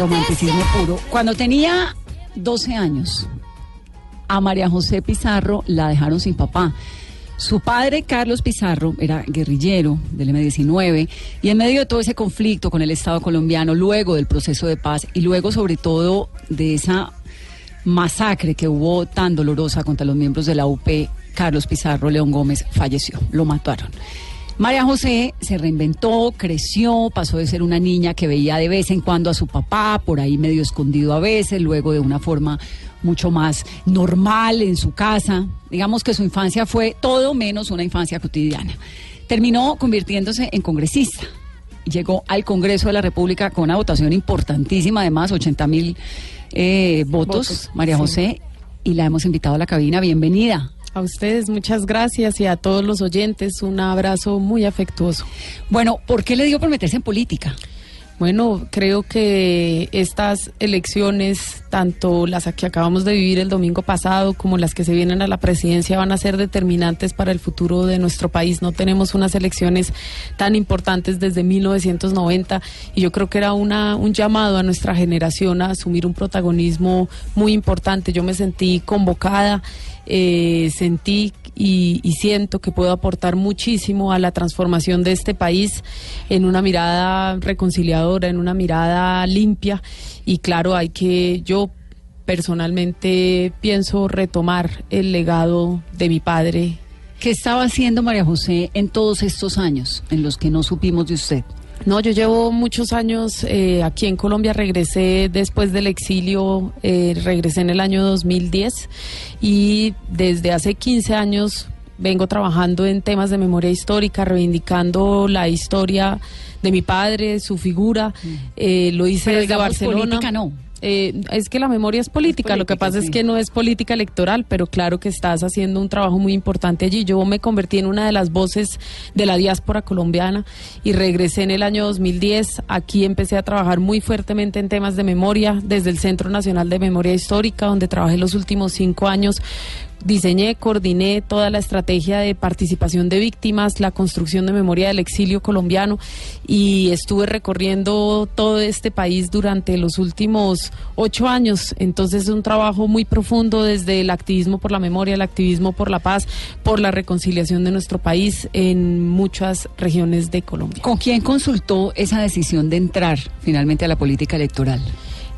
Romanticismo puro. Cuando tenía 12 años, a María José Pizarro la dejaron sin papá. Su padre, Carlos Pizarro, era guerrillero del M-19 y en medio de todo ese conflicto con el Estado colombiano, luego del proceso de paz y luego sobre todo de esa masacre que hubo tan dolorosa contra los miembros de la UP, Carlos Pizarro León Gómez falleció, lo mataron. María José se reinventó, creció, pasó de ser una niña que veía de vez en cuando a su papá, por ahí medio escondido a veces, luego de una forma mucho más normal en su casa. Digamos que su infancia fue todo menos una infancia cotidiana. Terminó convirtiéndose en congresista. Llegó al Congreso de la República con una votación importantísima, además 80 mil eh, votos, Votos, María sí. José, y la hemos invitado a la cabina. Bienvenida. A ustedes muchas gracias y a todos los oyentes un abrazo muy afectuoso. Bueno, ¿por qué le dio por meterse en política? Bueno, creo que estas elecciones, tanto las que acabamos de vivir el domingo pasado como las que se vienen a la presidencia, van a ser determinantes para el futuro de nuestro país. No tenemos unas elecciones tan importantes desde 1990 y yo creo que era una, un llamado a nuestra generación a asumir un protagonismo muy importante. Yo me sentí convocada, eh, sentí y, y siento que puedo aportar muchísimo a la transformación de este país en una mirada en una mirada limpia y claro, hay que yo personalmente pienso retomar el legado de mi padre. ¿Qué estaba haciendo María José en todos estos años en los que no supimos de usted? No, yo llevo muchos años eh, aquí en Colombia, regresé después del exilio, eh, regresé en el año 2010 y desde hace 15 años vengo trabajando en temas de memoria histórica, reivindicando la historia de mi padre, su figura. Eh, lo hice Pero desde Barcelona. política no. Eh, es que la memoria es política, lo que pasa sí. es que no es política electoral, pero claro que estás haciendo un trabajo muy importante allí. Yo me convertí en una de las voces de la diáspora colombiana y regresé en el año 2010. Aquí empecé a trabajar muy fuertemente en temas de memoria desde el Centro Nacional de Memoria Histórica, donde trabajé los últimos cinco años diseñé, coordiné toda la estrategia de participación de víctimas, la construcción de memoria del exilio colombiano y estuve recorriendo todo este país durante los últimos ocho años. Entonces es un trabajo muy profundo desde el activismo por la memoria, el activismo por la paz, por la reconciliación de nuestro país en muchas regiones de Colombia. ¿Con quién consultó esa decisión de entrar finalmente a la política electoral?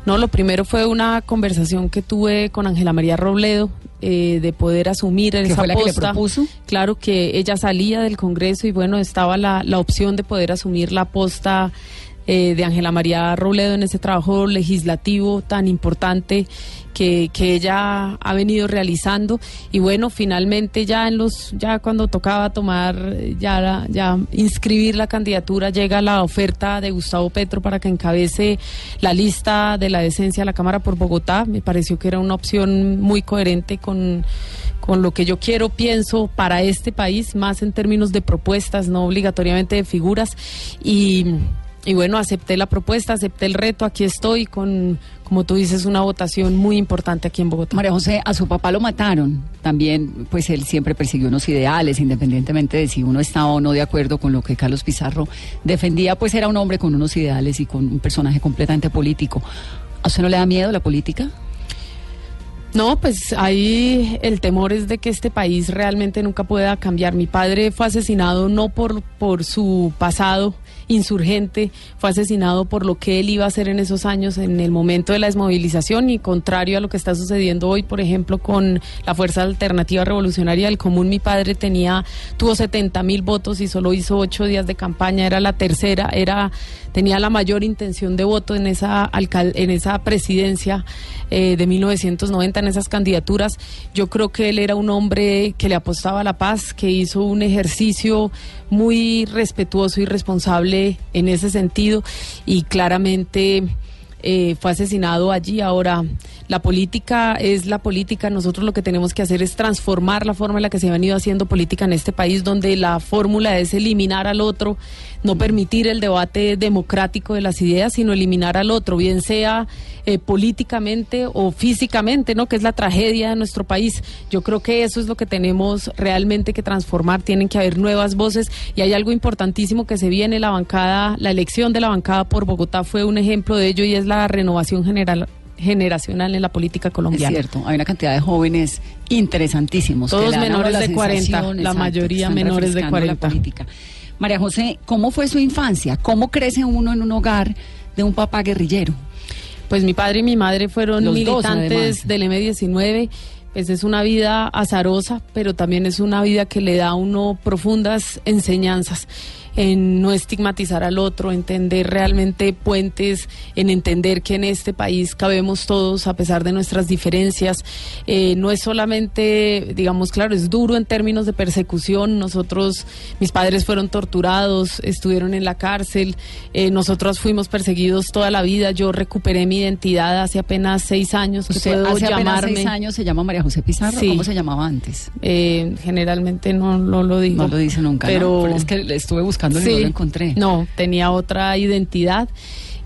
No, lo primero fue una conversación que tuve con Ángela María Robledo eh, de poder asumir ¿Que esa fue la que le posta. propuso? Claro que ella salía del Congreso y bueno, estaba la, la opción de poder asumir la posta eh, de Ángela María Robledo en ese trabajo legislativo tan importante que, que ella ha venido realizando y bueno finalmente ya en los ya cuando tocaba tomar ya ya inscribir la candidatura llega la oferta de Gustavo Petro para que encabece la lista de la decencia a la Cámara por Bogotá me pareció que era una opción muy coherente con con lo que yo quiero, pienso para este país, más en términos de propuestas, no obligatoriamente de figuras. Y, y bueno, acepté la propuesta, acepté el reto, aquí estoy con, como tú dices, una votación muy importante aquí en Bogotá. María José, a su papá lo mataron. También, pues él siempre persiguió unos ideales, independientemente de si uno estaba o no de acuerdo con lo que Carlos Pizarro defendía, pues era un hombre con unos ideales y con un personaje completamente político. ¿A usted no le da miedo la política? No, pues ahí el temor es de que este país realmente nunca pueda cambiar. Mi padre fue asesinado no por, por su pasado insurgente, fue asesinado por lo que él iba a hacer en esos años, en el momento de la desmovilización, y contrario a lo que está sucediendo hoy, por ejemplo, con la Fuerza Alternativa Revolucionaria del Común, mi padre tenía, tuvo 70 mil votos y solo hizo ocho días de campaña, era la tercera, era, tenía la mayor intención de voto en esa, en esa presidencia eh, de 1990, en esas candidaturas. Yo creo que él era un hombre que le apostaba a la paz, que hizo un ejercicio muy respetuoso y responsable en ese sentido y claramente eh, fue asesinado allí. Ahora, La política es la política. Nosotros lo que tenemos que hacer es transformar la forma en la que se ha venido haciendo política en este país, donde la fórmula es eliminar al otro, no permitir el debate democrático de las ideas, sino eliminar al otro, bien sea eh, políticamente o físicamente, ¿no? Que es la tragedia de nuestro país. Yo creo que eso es lo que tenemos realmente que transformar. Tienen que haber nuevas voces y hay algo importantísimo que se viene la bancada, la elección de la bancada por Bogotá fue un ejemplo de ello y es la renovación general generacional en la política colombiana. Es cierto, hay una cantidad de jóvenes interesantísimos. Todos menores de 40, la mayoría menores de 40. María José, ¿cómo fue su infancia? ¿Cómo crece uno en un hogar de un papá guerrillero? Pues mi padre y mi madre fueron militantes del M19 pues es una vida azarosa, pero también es una vida que le da a uno profundas enseñanzas en no estigmatizar al otro, entender realmente puentes, en entender que en este país cabemos todos a pesar de nuestras diferencias. Eh, no es solamente, digamos, claro, es duro en términos de persecución. Nosotros, mis padres fueron torturados, estuvieron en la cárcel, eh, nosotros fuimos perseguidos toda la vida. Yo recuperé mi identidad hace apenas seis años. Que puedo hace llamarme. seis años se llama María José Pizarro. ¿Cómo se llamaba antes? Eh, generalmente no, lo digo. No lo dice nunca. Pero, es que estuve buscando no lo encontré. No, tenía otra identidad.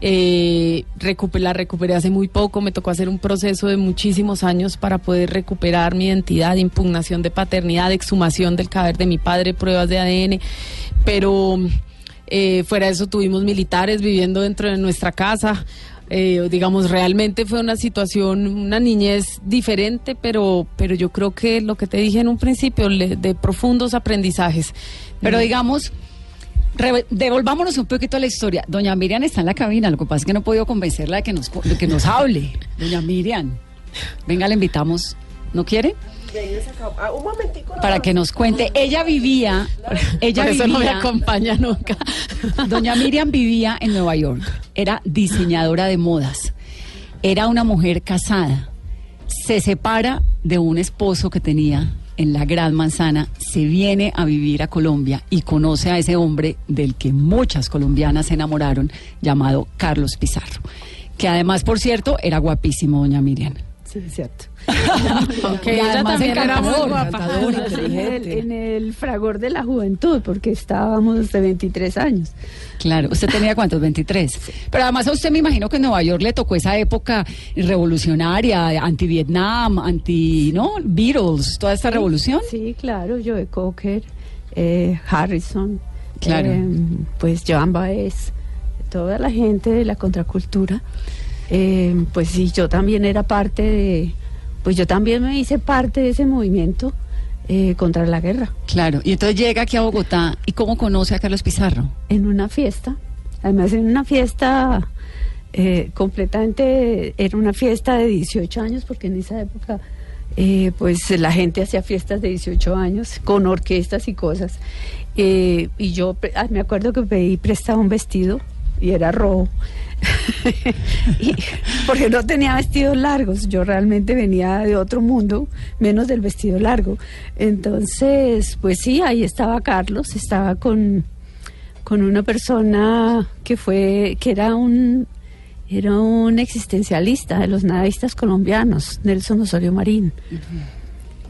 Eh, la recuperé hace muy poco, me tocó hacer un proceso de muchísimos años para poder recuperar mi identidad, impugnación de paternidad, exhumación del cadáver de mi padre, pruebas de ADN, pero eh, fuera de eso tuvimos militares viviendo dentro de nuestra casa. Eh, digamos, realmente fue una situación, una niñez diferente, pero, pero yo creo que lo que te dije en un principio, de profundos aprendizajes. Pero digamos, devolvámonos un poquito a la historia. Doña Miriam está en la cabina, lo que pasa es que no he podido convencerla de que nos, de que nos hable. Doña Miriam, venga, la invitamos. ¿No quiere? Ah, un momentico. Para que nos cuente. Ella vivía. Ella Por eso no me acompaña nunca. Doña Miriam vivía en Nueva York. Era diseñadora de modas. Era una mujer casada. Se separa de un esposo que tenía en la Gran Manzana, se viene a vivir a Colombia y conoce a ese hombre del que muchas colombianas se enamoraron, llamado Carlos Pizarro, que además, por cierto, era guapísimo, doña Miriam. Sí, es cierto. Aunque ella también era muy guapa. En el, fragor de la juventud, porque estábamos de 23 años. Claro, ¿usted tenía cuántos? 23. Pero además a usted me imagino que en Nueva York le tocó esa época revolucionaria, anti-Vietnam, anti, ¿no? Beatles, toda esta revolución. Sí, claro, Joe Cocker, eh, Harrison, claro. Eh, pues Joan Baez, toda la gente de la contracultura. Eh, pues sí, yo también era parte de, pues yo también me hice parte de ese movimiento eh, contra la guerra. Claro, y entonces llega aquí a Bogotá, ¿y cómo conoce a Carlos Pizarro? En una fiesta, además en una fiesta eh, completamente, era una fiesta de 18 años, porque en esa época... pues la gente hacía fiestas de 18 años con orquestas y cosas. y yo ah, me acuerdo que pedí prestado un vestido y era rojo. porque no tenía vestidos largos, yo realmente venía de otro mundo, menos del vestido largo. Entonces, pues sí, ahí estaba Carlos, estaba con, con una persona que fue, que era un era un existencialista de los nadistas colombianos, Nelson Osorio Marín.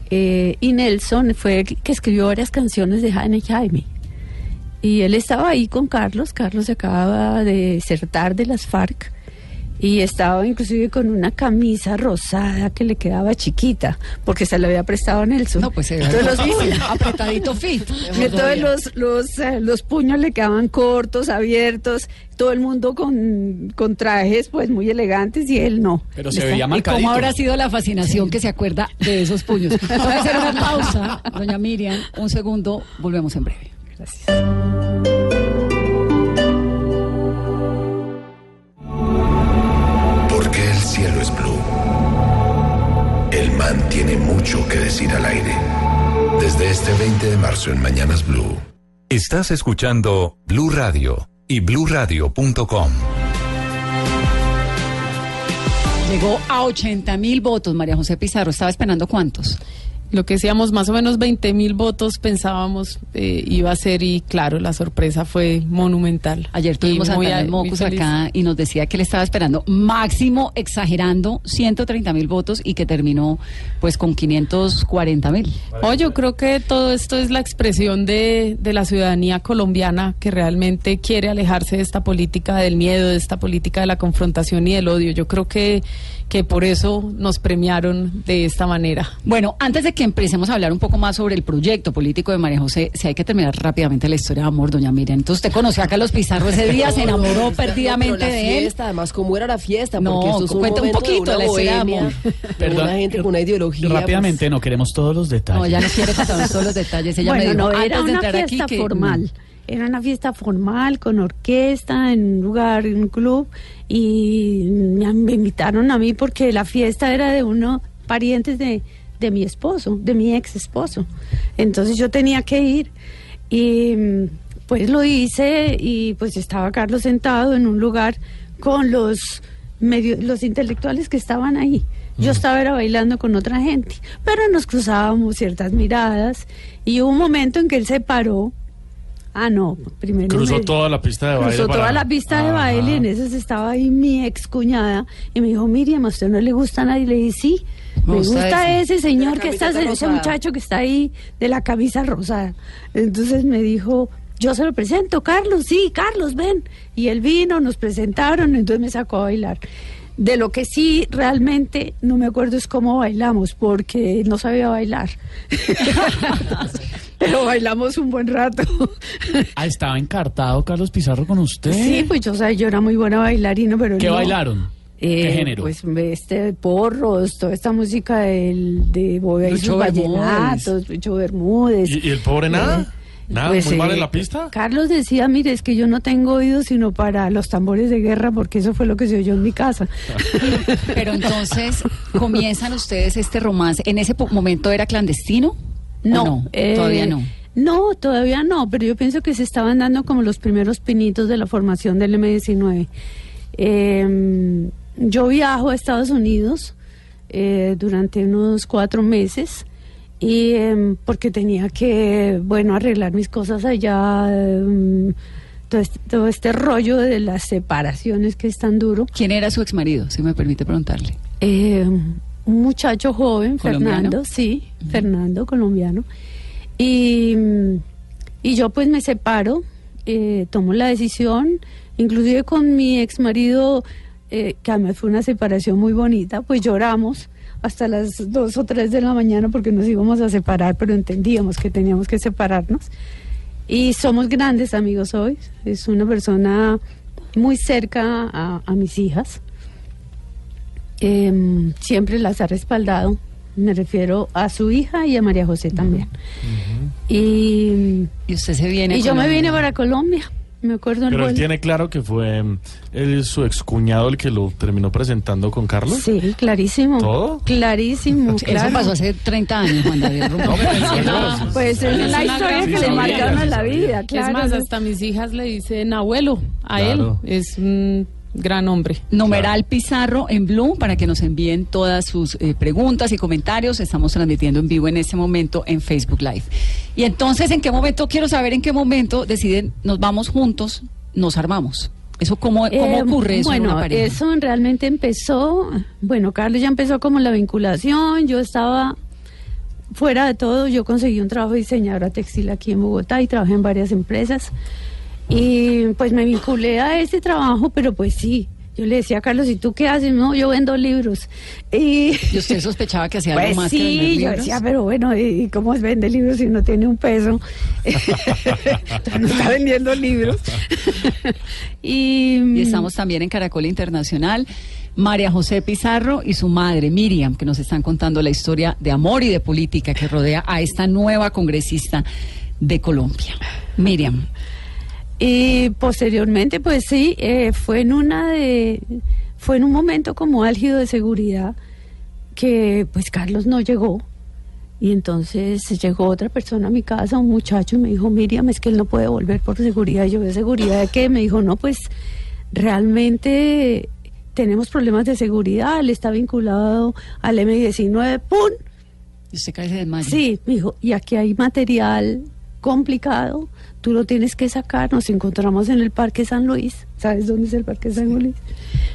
Eh, y Nelson fue el que escribió varias canciones de Jaime Jaime. Y él estaba ahí con Carlos, Carlos se acababa de desertar de las FARC y estaba inclusive con una camisa rosada que le quedaba chiquita porque se le había prestado a Nelson. No, pues Entonces, los, apretadito fit. Entonces los, los, eh, los puños le quedaban cortos, abiertos, todo el mundo con, con trajes pues muy elegantes y él no. Pero se veía marcadito. ¿Cómo habrá sido la fascinación que se acuerda de esos puños? Vamos a hacer una pausa, doña Miriam, un segundo, volvemos en breve. Porque el cielo es blue. El man tiene mucho que decir al aire. Desde este 20 de marzo en Mañanas Blue. Estás escuchando Blue Radio y bluradio.com. Llegó a 80 mil votos, María José Pizarro. ¿Estaba esperando cuántos? Lo que decíamos, más o menos 20 mil votos pensábamos eh, iba a ser y claro, la sorpresa fue monumental. Ayer tuvimos Y a muy Daniel Mocus acá y nos decía que le estaba esperando máximo, exagerando, 130 mil votos y que terminó pues con 540 mil. Oh, yo creo que todo esto es la expresión de, de la ciudadanía colombiana que realmente quiere alejarse de esta política del miedo, de esta política de la confrontación y del odio. Yo creo que, que por eso nos premiaron de esta manera. Bueno, antes de que empecemos a hablar un poco más sobre el proyecto político de María José, si hay que terminar rápidamente la historia de amor, doña Miriam. Entonces usted conoció a Carlos Pizarro ese día, se enamoró perdidamente Pero la de él. fiesta, además, ¿cómo era la fiesta? No, Porque esto es un cuenta un de poquito la historia de amor. de Perdón, una gente con una ideología. pues, Rápidamente, no queremos todos los detalles. No, ya no quiere contarnos todos los detalles. Ella bueno, me dijo no, antes era de una entrar fiesta aquí que formal. Era una fiesta formal con orquesta en un lugar, en un club y me, me invitaron a mí porque la fiesta era de unos parientes de, de mi esposo, de mi ex esposo. Entonces yo tenía que ir y pues lo hice y pues estaba Carlos sentado en un lugar con los medio, los intelectuales que estaban ahí. Yo estaba era bailando con otra gente, pero nos cruzábamos ciertas miradas y hubo un momento en que él se paró. Ah, no, primero. Cruzó me- toda la pista de baile. Cruzó para- toda la pista de baile y en esas estaba ahí mi ex cuñada y me dijo, Miriam, ¿a usted no le gusta a nadie? Y le dije, sí, Me gusta gusta ese. ese señor que está, camiseta ese rosada. muchacho que está ahí de la camisa rosada. Entonces me dijo, yo se lo presento, Carlos, sí, Carlos, ven. Y él vino, nos presentaron, entonces me sacó a bailar. De lo que sí realmente no me acuerdo es cómo bailamos, porque no sabía bailar. Pero bailamos un buen rato. Ah, estaba encartado Carlos Pizarro con usted. Sí, pues yo, o sea, yo era muy buena bailarina, pero ¿Qué no. bailaron? Eh, ¿Qué género? Pues este porros, toda esta música del, de Bobia y sus Bermúdez. vallenatos, Lucho Bermúdez. ¿Y, y el pobre nada? Eh, ¿Nada? pues, ¿Muy mal eh, en la pista? Carlos decía, mire, es que yo no tengo oído sino para los tambores de guerra, porque eso fue lo que se oyó en mi casa. Pero entonces comienzan ustedes este romance. ¿En ese momento era clandestino? ¿O No, eh, todavía no. No, todavía no, pero yo pienso que se estaban dando como los primeros pinitos de la formación del M19. Eh, yo viajo a Estados Unidos eh, durante unos cuatro meses y em, porque tenía que, bueno, arreglar mis cosas allá, em, todo, este, todo este rollo de las separaciones que es tan duro. ¿Quién era su exmarido, si me permite preguntarle? Eh, un muchacho joven, ¿Colombiano? Fernando, sí, Fernando, colombiano. Y, mm, y yo pues me separo, eh, tomo la decisión, inclusive con mi ex marido, que además fue una separación muy bonita, pues lloramos hasta las dos o tres de la mañana porque nos íbamos a separar, pero entendíamos que teníamos que separarnos. Y somos grandes amigos hoy, es una persona muy cerca a, a mis hijas. Em, siempre las ha respaldado. Me refiero a su hija y a María José también. Y, Y usted se viene. y yo me Colombia. vine para Colombia. Me acuerdo Pero él tiene claro que fue mm, él, su excuñado el que lo terminó presentando con Carlos. Sí, clarísimo. ¿Todo? Clarísimo. Eso claro. pasó hace 30 años, Juan David Rumbo. Pues es una historia que le marcaron a la vida, claro. es más, hasta mis hijas le dicen abuelo a Claro. él. Es un gran hombre. Numeral Pizarro en Blue para que nos envíen todas sus eh, preguntas y comentarios. Estamos transmitiendo en vivo en este momento en Facebook Live. Y entonces, ¿en qué momento? Quiero saber en qué momento deciden, nos vamos juntos, nos armamos. ¿Eso cómo, cómo Eh, ocurre eso en bueno, una pareja? eso realmente empezó, bueno, Carlos ya empezó como la vinculación, yo estaba fuera de todo, yo conseguí un trabajo de diseñadora textil aquí en Bogotá y trabajé en varias empresas y pues me vinculé a ese trabajo, pero pues sí, yo le decía a Carlos, ¿y tú qué haces? No, yo vendo libros. Y ¿Y usted sospechaba que hacía algo pues más que vender sí, yo libros? decía, pero bueno, ¿y cómo es vender libros si no tiene un peso? No está vendiendo libros. y, Y estamos también en Caracol Internacional. María José Pizarro y su madre Miriam, que nos están contando la historia de amor y de política que rodea a esta nueva congresista de Colombia. Miriam, Y posteriormente, pues sí, eh, fue en una de, fue en un momento como álgido de seguridad que pues Carlos no llegó. Y entonces llegó otra persona a mi casa, un muchacho, y me dijo, Miriam, es que él no puede volver por seguridad. Y yo, ¿de seguridad de qué? Me dijo, no, pues realmente tenemos problemas de seguridad, él está vinculado al M19, ¡pum! Y usted cae y se desmaya. Sí, me dijo, y aquí hay material complicado, tú lo tienes que sacar. Nos encontramos en el Parque San Luis. ¿Sabes dónde es el Parque San Luis?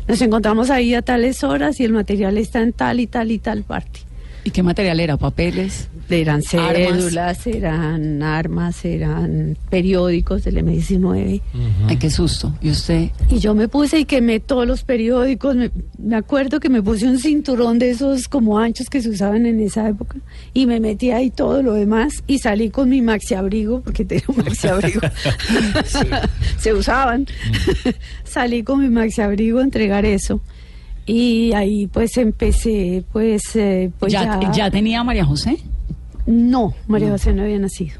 Nos encontramos ahí a tales horas y el material está en tal y tal y tal parte. ¿Y qué material era? ¿Papeles? Eran cédulas, eran armas, eran periódicos del M19. Ay, qué susto. ¿Y usted? Y yo me puse y quemé todos los periódicos. Me, me acuerdo que me puse un cinturón de esos como anchos que se usaban en esa época. Y me metí ahí todo lo demás. Y salí con mi maxi abrigo, porque tenía un maxi abrigo. se usaban. salí con mi maxi abrigo a entregar eso. Y ahí pues empecé, pues, eh, pues ¿Ya, ya, ¿Ya tenía María José? No, María José no había nacido.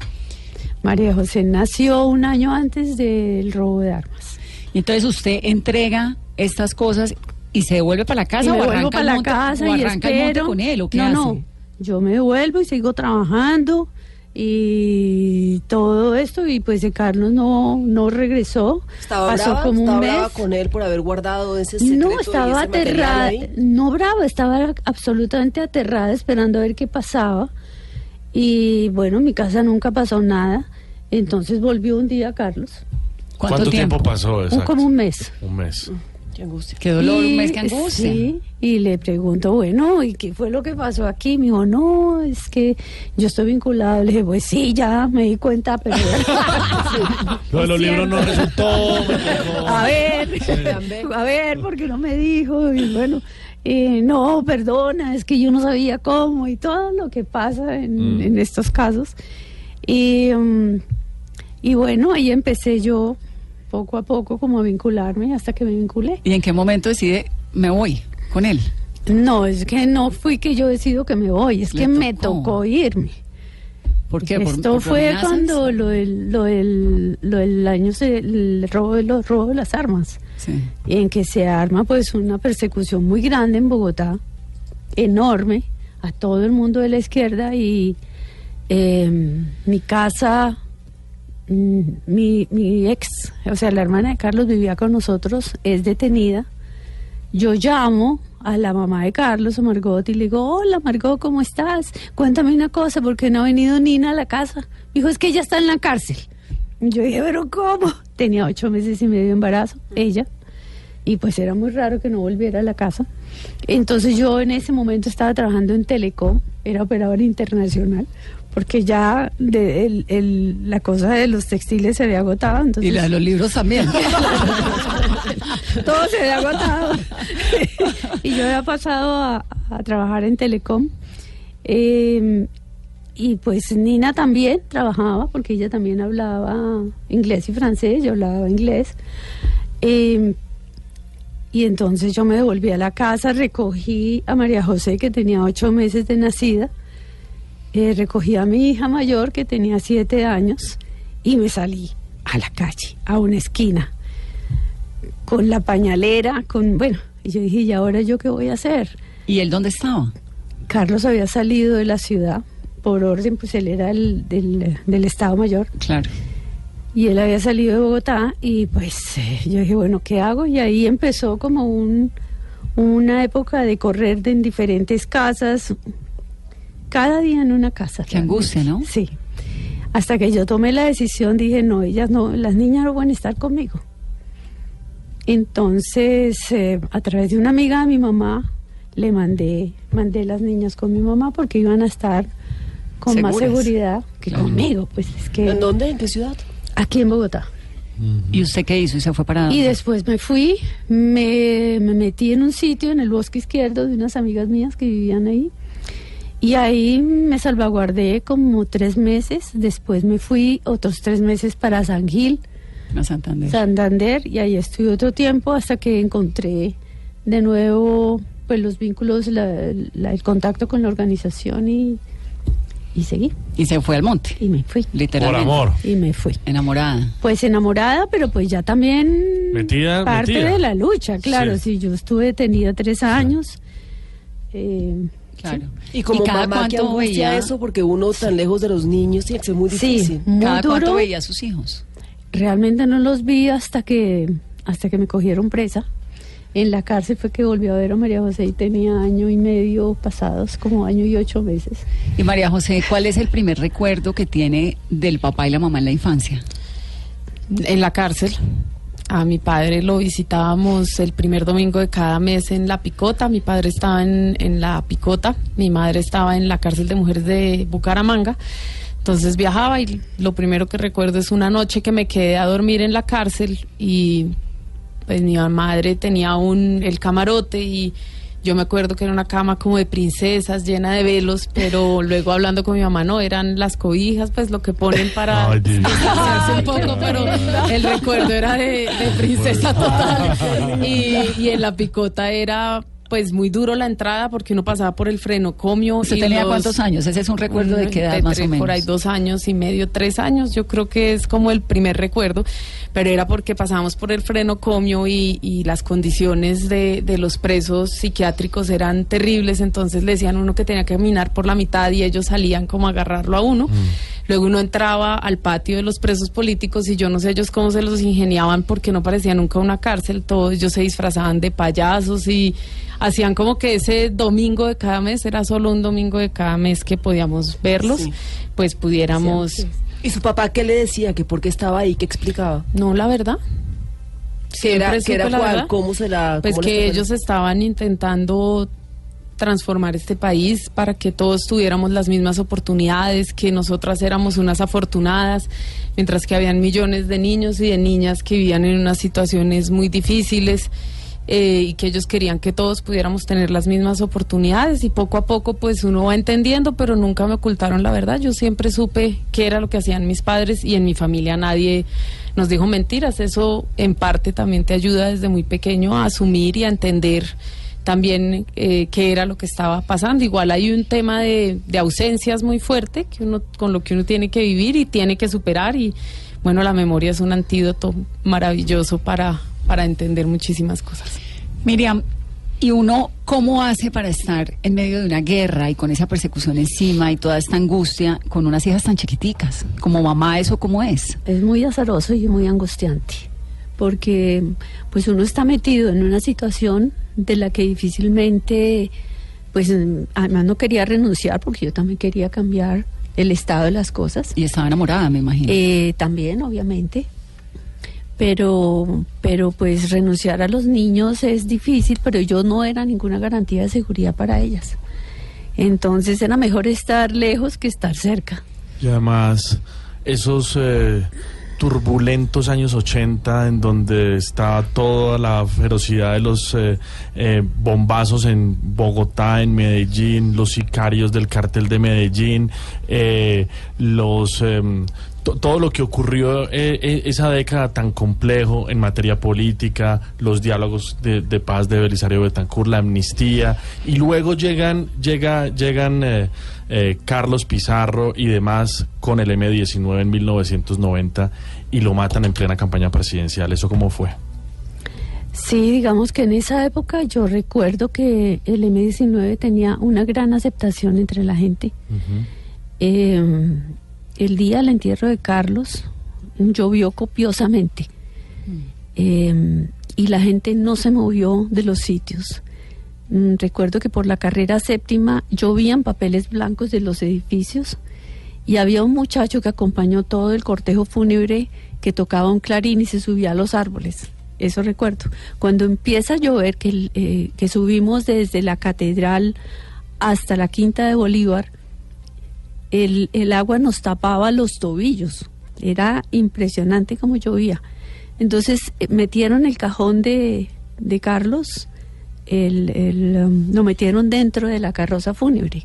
María José nació un año antes del robo de armas. Y entonces usted entrega estas cosas y se devuelve para la casa y o arranca para la monte, casa o y arranca el monte espero. con él o qué no, hace? no, yo me devuelvo y sigo trabajando y todo esto y pues de Carlos no no regresó. ¿Estaba Pasó brava? como un ¿Estaba mes. brava con él por haber guardado ese secreto No, y estaba ese aterrada, no brava, estaba absolutamente aterrada esperando a ver qué pasaba. Y bueno, en mi casa nunca pasó nada. Entonces volvió un día Carlos, ¿Cuánto, tiempo? pasó? un- Exacto. como un mes. Un mes. Qué angustia. Qué dolor, Y- un mes que angustia. Sí, y le pregunto, bueno, ¿y qué fue lo que pasó aquí? Me dijo, no, es que yo estoy vinculado. Le dije, pues sí, ya me di cuenta, pero... Lo de los libros no resultó. a ver, a ver, porque no me dijo, y bueno, eh, no, perdona, es que yo no sabía cómo, y todo lo que pasa en, Mm. en estos casos. Y, mm, y bueno, ahí empecé yo poco a poco como a vincularme hasta que me vinculé. ¿Y en qué momento decide, me voy con él? No, es que no fui que yo decido que me voy, es Le que me tocó. irme. ¿Por qué? ¿Por- Esto por fue amenazas? cuando lo del, lo del, lo del año, se- el robo de los robo de las armas, Sí. en que se arma pues una persecución muy grande en Bogotá, enorme, a todo el mundo de la izquierda y eh, mi casa, mi, mi ex, o sea, la hermana de Carlos vivía con nosotros, es detenida. Yo llamo a la mamá de Carlos, a Margot, y le digo, hola Margot, ¿cómo estás? Cuéntame una cosa, ¿por qué no ha venido Nina a la casa? Me dijo, es que ella está en la cárcel. Yo dije, pero ¿cómo? Tenía ocho meses y medio de embarazo, ella. Y pues era muy raro que no volviera a la casa. Entonces yo en ese momento estaba trabajando en Telecom, era operadora internacional, porque ya de- el- el- la cosa de los textiles se había agotado. Entonces, Y la de los libros también. todo se había agotado. y yo había pasado a, a trabajar en Telecom. Eh, y pues Nina también trabajaba, porque ella también hablaba inglés y francés, yo hablaba inglés. Eh, y entonces yo me devolví a la casa, recogí a María José, que tenía ocho meses de nacida, eh, recogí a mi hija mayor, que tenía siete años, y me salí a la calle, a una esquina, con la pañalera, con, bueno, y yo dije, ¿y ahora yo qué voy a hacer? ¿Y él dónde estaba? Carlos había salido de la ciudad, por orden, pues él era el del, del Estado Mayor, Claro. y él había salido de Bogotá y pues eh, yo dije, bueno, ¿qué hago? Y ahí empezó como un, una época de correr de en diferentes casas, cada día en una casa. Qué angustia, ¿no? Sí. Hasta que yo tomé la decisión, dije, no, ellas no, las niñas no van a estar conmigo. Entonces, eh, a través de una amiga de mi mamá, le mandé, mandé las niñas con mi mamá porque iban a estar con más seguridad que conmigo. Pues es que ¿En dónde? ¿En qué ciudad? aquí en Bogotá. ¿Y usted qué hizo? ¿Y se fue para Y después me fui, me, me metí en un sitio en el bosque izquierdo de unas amigas mías que vivían ahí. Y ahí me salvaguardé como tres meses. Después me fui otros tres meses para San Gil, a Santander? Santander, y ahí estuve otro tiempo hasta que encontré de nuevo pues los vínculos, la- la- el contacto con la organización y, y seguí. Y se fue al monte, Y me fui. Por literalmente. amor. Y me fui. Enamorada. Pues enamorada, pero pues ya también Metida, parte metida. de la lucha, claro. Sí. Si yo estuve detenida tres años. eh, Claro. Y como cada mamá, angustia veía, eso, porque uno tan lejos de los niños tiene que ser muy sí, difícil. muy cada cuánto veía a sus hijos. Realmente no los vi hasta que hasta que me cogieron presa En la cárcel fue que volvió a ver a María José y tenía año y medio pasados, como año y ocho meses. Y María José, ¿cuál es el primer recuerdo que tiene del papá y la mamá en la infancia? En la cárcel. A mi padre lo visitábamos el primer domingo de cada mes en La Picota. Mi padre estaba en, en La Picota, mi madre estaba en la cárcel de mujeres de Bucaramanga. Entonces viajaba y lo primero que recuerdo es una noche que me quedé a dormir en la cárcel y pues mi madre tenía un el camarote y yo me acuerdo que era una cama como de princesas llena de velos, pero luego hablando con mi mamá no eran las cobijas, pues lo que ponen para Ay, un poco, pero el recuerdo era de, de princesa total. Y, y en la picota era pues muy duro la entrada porque uno pasaba por el frenocomio. ¿Usted tenía los- cuántos años? Ese es un recuerdo de qué edad de más tres- o menos. Por ahí dos años y medio, tres años, yo creo que es como el primer recuerdo, pero era porque pasábamos por el frenocomio y, y las condiciones de, de los presos psiquiátricos eran terribles, entonces le decían a uno que tenía que caminar por la mitad y ellos salían como a agarrarlo a uno. Luego uno entraba al patio de los presos políticos y yo no sé ellos cómo se los ingeniaban porque no parecía nunca una cárcel, todos ellos se disfrazaban de payasos y hacían como que ese domingo de cada mes era solo un domingo de cada mes que podíamos verlos, Sí. pues pudiéramos... Sí. ¿Y su papá qué le decía? ¿Que por qué estaba ahí? ¿Qué explicaba? No, la verdad. ¿Que era, que cuál? ¿Cómo se la...? Pues que ellos estaban intentando transformar este país para que todos tuviéramos las mismas oportunidades, que nosotras éramos unas afortunadas, mientras que habían millones de niños y de niñas que vivían en unas situaciones muy difíciles eh, y que ellos querían que todos pudiéramos tener las mismas oportunidades y poco a poco pues uno va entendiendo, pero nunca me ocultaron la verdad. Yo siempre supe qué era lo que hacían mis padres y en mi familia nadie nos dijo mentiras. Eso en parte también te ayuda desde muy pequeño a asumir y a entender también eh, qué era lo que estaba pasando. Igual hay un tema de, de ausencias muy fuerte que uno, con lo que uno tiene que vivir y tiene que superar y bueno, la memoria es un antídoto maravilloso para, para entender muchísimas cosas. Miriam, ¿y uno cómo hace para estar en medio de una guerra y con esa persecución encima y toda esta angustia con unas hijas tan chiquiticas? Como mamá, ¿eso cómo es? Es muy azaroso y muy angustiante, porque pues uno está metido en una situación de la que difícilmente, pues además no quería renunciar porque yo también quería cambiar el estado de las cosas. Y estaba enamorada, me imagino. Eh, también, obviamente. Pero, pero pues renunciar a los niños es difícil, pero yo no era ninguna garantía de seguridad para ellas. Entonces era mejor estar lejos que estar cerca. Y además, esos eh, turbulentos años 80 en donde estaba toda la ferocidad de los eh, eh, bombazos en Bogotá, en Medellín, los sicarios del cartel de Medellín, eh, los... to- todo lo que ocurrió eh, eh, esa década tan complejo en materia política, los diálogos de, de paz de Belisario Betancourt, la amnistía, y luego llegan, llega, llegan eh, eh, Carlos Pizarro y demás con el M-19 en 1990 y lo matan en plena campaña presidencial. ¿Eso cómo fue? Sí, digamos que en esa época yo recuerdo que el M19 tenía una gran aceptación entre la gente. El día del entierro de Carlos llovió copiosamente Eh, y la gente no se movió de los sitios. Mm, recuerdo que por la carrera séptima llovían papeles blancos de los edificios y había un muchacho que acompañó todo el cortejo fúnebre que tocaba un clarín y se subía a los árboles. Eso recuerdo. Cuando empieza a llover, que, eh, que subimos desde la catedral hasta la quinta de Bolívar, el, el agua nos tapaba los tobillos. Era impresionante como llovía. Entonces eh, metieron el cajón de, de Carlos, el, el, um, lo metieron dentro de la carroza fúnebre.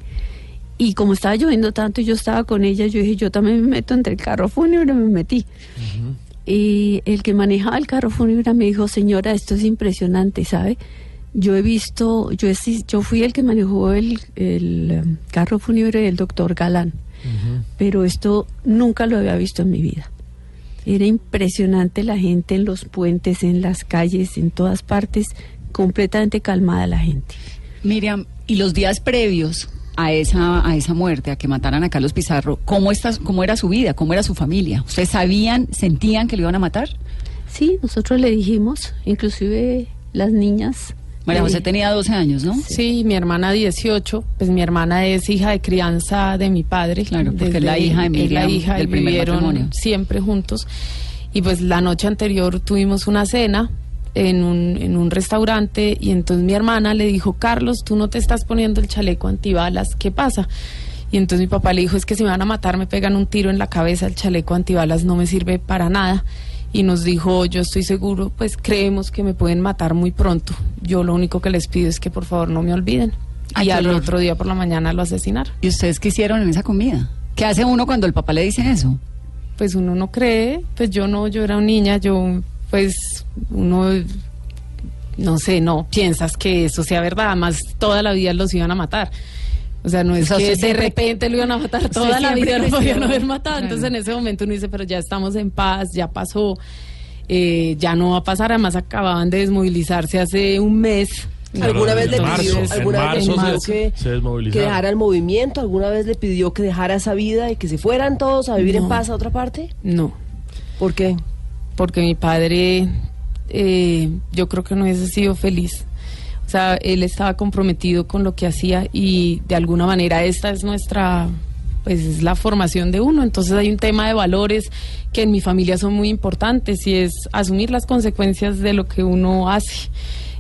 Y como estaba lloviendo tanto, y yo estaba con ella, yo dije, yo también me meto entre el carro fúnebre, me metí. Y el que manejaba el carro fúnebre me dijo, señora, esto es impresionante, ¿sabe? Yo he visto, yo, he yo fui el que manejó el, el um, carro fúnebre del doctor Galán, pero esto nunca lo había visto en mi vida. Era impresionante la gente en los puentes, en las calles, en todas partes, completamente calmada la gente. Miriam, y los días previos a esa, a esa muerte, a que mataran a Carlos Pizarro, ¿cómo, está, ¿cómo era su vida? ¿Cómo era su familia? ¿Ustedes sabían, sentían que lo iban a matar? Sí, nosotros le dijimos, inclusive las niñas. María José tenía 12 años, ¿no? Sí, mi hermana 18, pues mi hermana es hija de crianza de mi padre. Claro, porque es la hija de Miriam, la hija del y primer vivieron matrimonio. siempre juntos. Y pues la noche anterior tuvimos una cena en un, en un restaurante y entonces mi hermana le dijo, Carlos, tú no te estás poniendo el chaleco antibalas, ¿qué pasa? Y entonces mi papá le dijo, es que si me van a matar me pegan un tiro en la cabeza, el chaleco antibalas no me sirve para nada. Y nos dijo, yo estoy seguro, pues creemos que me pueden matar muy pronto. Yo lo único que les pido es que por favor no me olviden. Ay, y al horror. otro día por la mañana lo asesinaron. ¿Y ustedes qué hicieron en esa comida? ¿Qué hace uno cuando el papá le dice eso? Pues uno no cree, pues yo no, yo era una niña, yo pues uno no sé, no piensas que eso sea verdad, además toda la vida los iban a matar. O sea, no es O sea, que de siempre- repente lo iban a matar, toda la vida lo podían haber matado. Claro. Entonces en ese momento uno dice, pero ya estamos en paz, ya pasó, eh, ya no va a pasar. Además acababan de desmovilizarse hace un mes. ¿Alguna vez le pidió, en alguna vez le marzo pidió se- que, dejara el movimiento? ¿Alguna vez le pidió que dejara esa vida y que se fueran todos a vivir en paz a otra parte? No, ¿Por qué? porque mi padre eh, yo creo que no hubiese sido feliz. Él estaba comprometido con lo que hacía y de alguna manera esta es nuestra, pues es la formación de uno. Entonces hay un tema de valores que en mi familia son muy importantes y es asumir las consecuencias de lo que uno hace.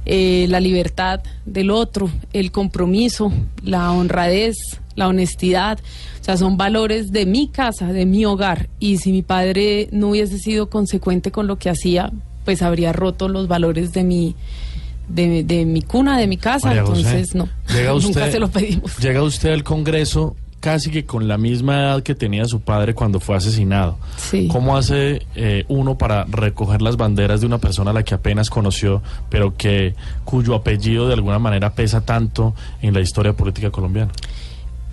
Eh, la libertad del otro, el compromiso, la honradez, la honestidad. O sea, son valores de mi casa, de mi hogar. Y si mi padre no hubiese sido consecuente con lo que hacía, pues habría roto los valores de mi, de, de mi cuna, de mi casa. María José, Entonces, no. Llega usted, Nunca se lo pedimos. Llega usted al Congreso casi que con la misma edad que tenía su padre cuando fue asesinado. Sí. ¿Cómo hace eh, uno para recoger las banderas de una persona a la que apenas conoció, pero que cuyo apellido de alguna manera pesa tanto en la historia política colombiana?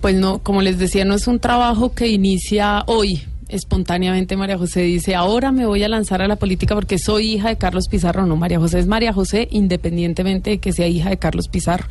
Pues no, como les decía, no es un trabajo que inicia hoy. Espontáneamente María José dice, ahora me voy a lanzar a la política porque soy hija de Carlos Pizarro. No, María José es María José independientemente de que sea hija de Carlos Pizarro.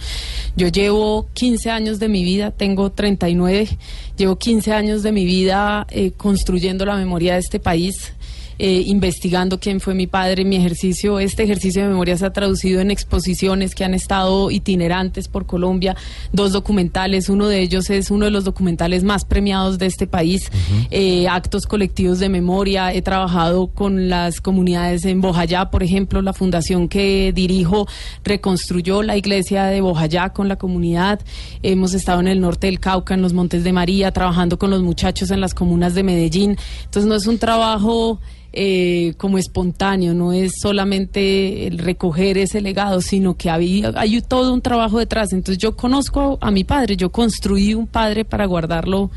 Yo llevo 15 años de mi vida, tengo 39, llevo 15 años de mi vida eh, construyendo la memoria de este país. Eh, investigando quién fue mi padre, mi ejercicio, este ejercicio de memoria se ha traducido en exposiciones que han estado itinerantes por Colombia, dos documentales, uno de ellos es uno de los documentales más premiados de este país, eh, actos colectivos de memoria, he trabajado con las comunidades en Bojayá, por ejemplo, la fundación que dirijo reconstruyó la iglesia de Bojayá con la comunidad, hemos estado en el norte del Cauca, en los Montes de María, trabajando con los muchachos en las comunas de Medellín, entonces no es un trabajo eh, como espontáneo, no es solamente el recoger ese legado, sino que había, hay todo un trabajo detrás. Entonces yo conozco a mi padre, yo construí un padre para guardarlo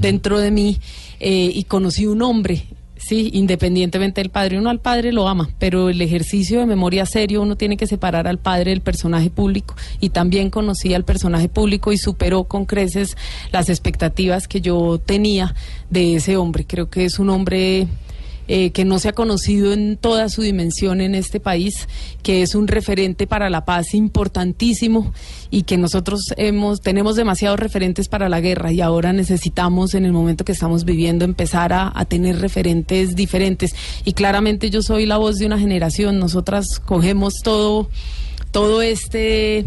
dentro de mí eh, y conocí un hombre. Sí, independientemente del padre, uno al padre lo ama, pero el ejercicio de memoria serio uno tiene que separar al padre del personaje público y también conocí al personaje público y superó con creces las expectativas que yo tenía de ese hombre. Creo que es un hombre eh, que no se ha conocido en toda su dimensión en este país, que es un referente para la paz importantísimo y que nosotros hemos tenemos demasiados referentes para la guerra y ahora necesitamos en el momento que estamos viviendo empezar a, a tener referentes diferentes. Y claramente yo soy la voz de una generación, nosotras cogemos todo todo este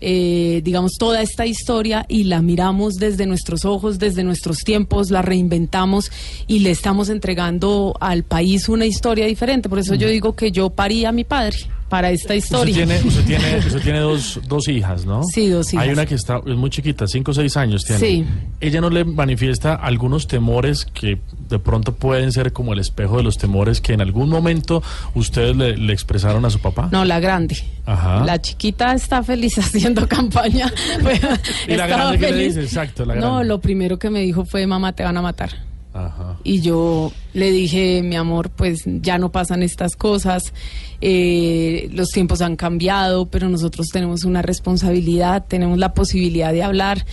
eh, digamos, toda esta historia y la miramos desde nuestros ojos, desde nuestros tiempos, la reinventamos y le estamos entregando al país una historia diferente. Por eso yo digo que yo parí a mi padre para esta Usted historia. tiene, usted tiene, usted tiene dos, dos hijas, ¿no? Sí, dos hijas. Hay una que está, es muy chiquita, cinco o seis años tiene. Sí. Ella no le manifiesta algunos temores que de pronto pueden ser como el espejo de los temores que en algún momento ustedes le, le expresaron a su papá. No, la grande. Ajá. La chiquita está feliz haciendo campaña. ¿Y la grande qué le dice? Exacto, la No, grande. lo primero que me dijo fue, mamá, te van a matar. Ajá. Y yo le dije, mi amor, pues ya no pasan estas cosas, eh, los tiempos han cambiado, pero nosotros tenemos una responsabilidad, tenemos la posibilidad de hablar.